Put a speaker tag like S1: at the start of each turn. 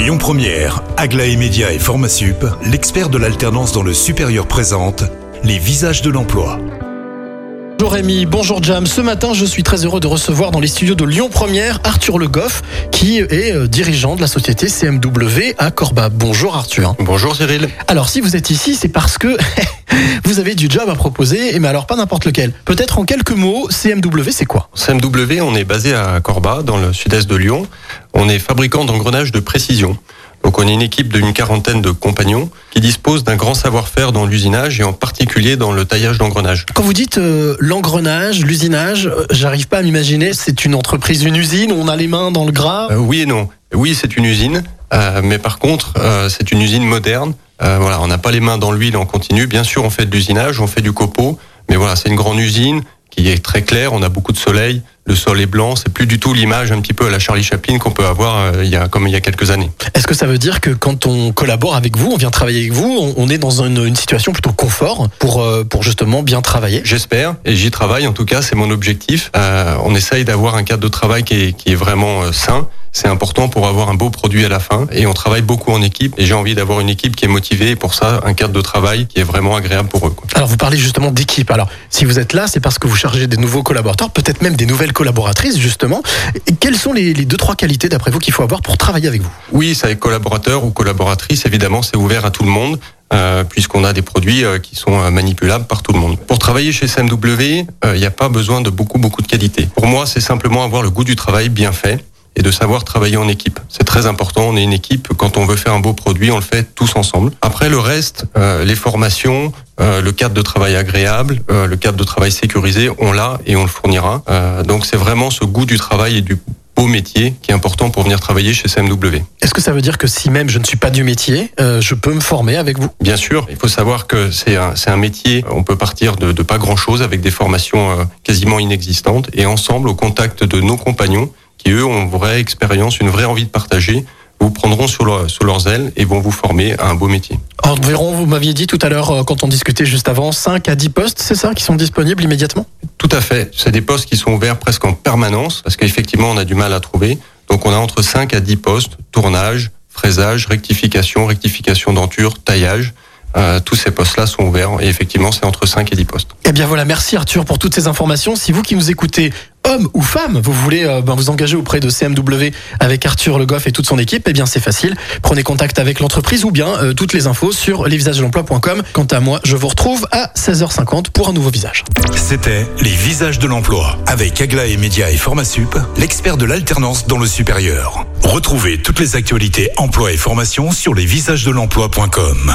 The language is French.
S1: Lyon Première, Aglaé Média et Formasup, l'expert de l'alternance dans le supérieur présente les visages de l'emploi.
S2: Bonjour Rémi, bonjour Jam. Ce matin, je suis très heureux de recevoir dans les studios de Lyon Première Arthur Le Goff, qui est euh, dirigeant de la société CMW à Corba. Bonjour Arthur.
S3: Bonjour Cyril.
S2: Alors si vous êtes ici, c'est parce que vous avez du job à proposer, mais alors pas n'importe lequel. Peut-être en quelques mots, CMW, c'est quoi?
S3: CMW, on est basé à Corba, dans le sud-est de Lyon. On est fabricant d'engrenages de précision. Donc on est une équipe d'une quarantaine de compagnons qui disposent d'un grand savoir-faire dans l'usinage et en particulier dans le taillage d'engrenages.
S2: Quand vous dites euh, l'engrenage, l'usinage, euh, j'arrive pas à m'imaginer, c'est une entreprise, une usine, on a les mains dans le gras?
S3: Euh, oui et non. Oui, c'est une usine, mais par contre, euh, c'est une usine moderne. Euh, voilà, on n'a pas les mains dans l'huile en continu. Bien sûr, on fait de l'usinage, on fait du copeau, mais voilà, c'est une grande usine qui est très claire. On a beaucoup de soleil, le sol est blanc. C'est plus du tout l'image un petit peu à la Charlie Chaplin qu'on peut avoir euh, il y a comme il y a quelques années.
S2: Est-ce que ça veut dire que quand on collabore avec vous, on vient travailler avec vous, on, on est dans une, une situation plutôt confort pour, euh, pour justement bien travailler?
S3: J'espère et j'y travaille. En tout cas, c'est mon objectif. Euh, on essaye d'avoir un cadre de travail qui est, qui est vraiment euh, sain. C'est important pour avoir un beau produit à la fin. Et on travaille beaucoup en équipe. Et j'ai envie d'avoir une équipe qui est motivée. Et pour ça, un cadre de travail qui est vraiment agréable pour eux. quoi.
S2: Alors vous parlez justement d'équipe. Alors si vous êtes là, c'est parce que vous chargez des nouveaux collaborateurs, peut-être même des nouvelles collaboratrices justement. Quelles sont les, deux trois qualités d'après vous qu'il faut avoir pour travailler avec vous?
S3: Oui, ça avec collaborateur ou collaboratrice, évidemment, c'est ouvert à tout le monde. euh, puisqu'on a des produits euh, qui sont euh, manipulables par tout le monde. Pour travailler chez CMW, il n'y a pas besoin de beaucoup beaucoup de qualité. Pour moi, c'est simplement avoir le goût du travail bien fait et de savoir travailler en équipe. C'est très important, on est une équipe, quand on veut faire un beau produit, on le fait tous ensemble. Après le reste, euh, les formations, euh, le cadre de travail agréable, euh, le cadre de travail sécurisé, on l'a et on le fournira. Euh, donc c'est vraiment ce goût du travail et du beau métier qui est important pour venir travailler chez CMW.
S2: Est-ce que ça veut dire que si même je ne suis pas du métier, euh, je peux me former avec vous?
S3: Bien sûr, il faut savoir que c'est un, c'est un métier, on peut partir de, de pas grand-chose avec des formations euh, quasiment inexistantes et ensemble, au contact de nos compagnons, qui eux ont une vraie expérience, une vraie envie de partager, vous prendront sur, leur, sur leurs ailes et vont vous former à un beau métier.
S2: Environ, vous m'aviez dit tout à l'heure euh, quand on discutait juste avant, 5 à 10 postes, c'est ça, qui sont disponibles immédiatement?
S3: Tout à fait, c'est des postes qui sont ouverts presque en permanence, parce qu'effectivement on a du mal à trouver. Donc on a entre 5 à 10 postes, tournage, fraisage, rectification, rectification denture, taillage. Euh, tous ces postes-là sont ouverts et effectivement c'est entre 5 et 10 postes.
S2: Eh bien voilà, merci Arthur pour toutes ces informations. Si vous qui nous écoutez, homme ou femme, vous voulez euh, ben, vous engager auprès de CMW avec Arthur Le Goff et toute son équipe, eh bien c'est facile. Prenez contact avec l'entreprise ou bien euh, toutes les infos sur lesvisagesdelemploi.com. Quant à moi, je vous retrouve à 16h50 pour un nouveau visage.
S1: C'était les visages de l'emploi avec Aglaé Média et Formasup, l'expert de l'alternance dans le supérieur. Retrouvez toutes les actualités emploi et formation sur lesvisagesdelemploi.com.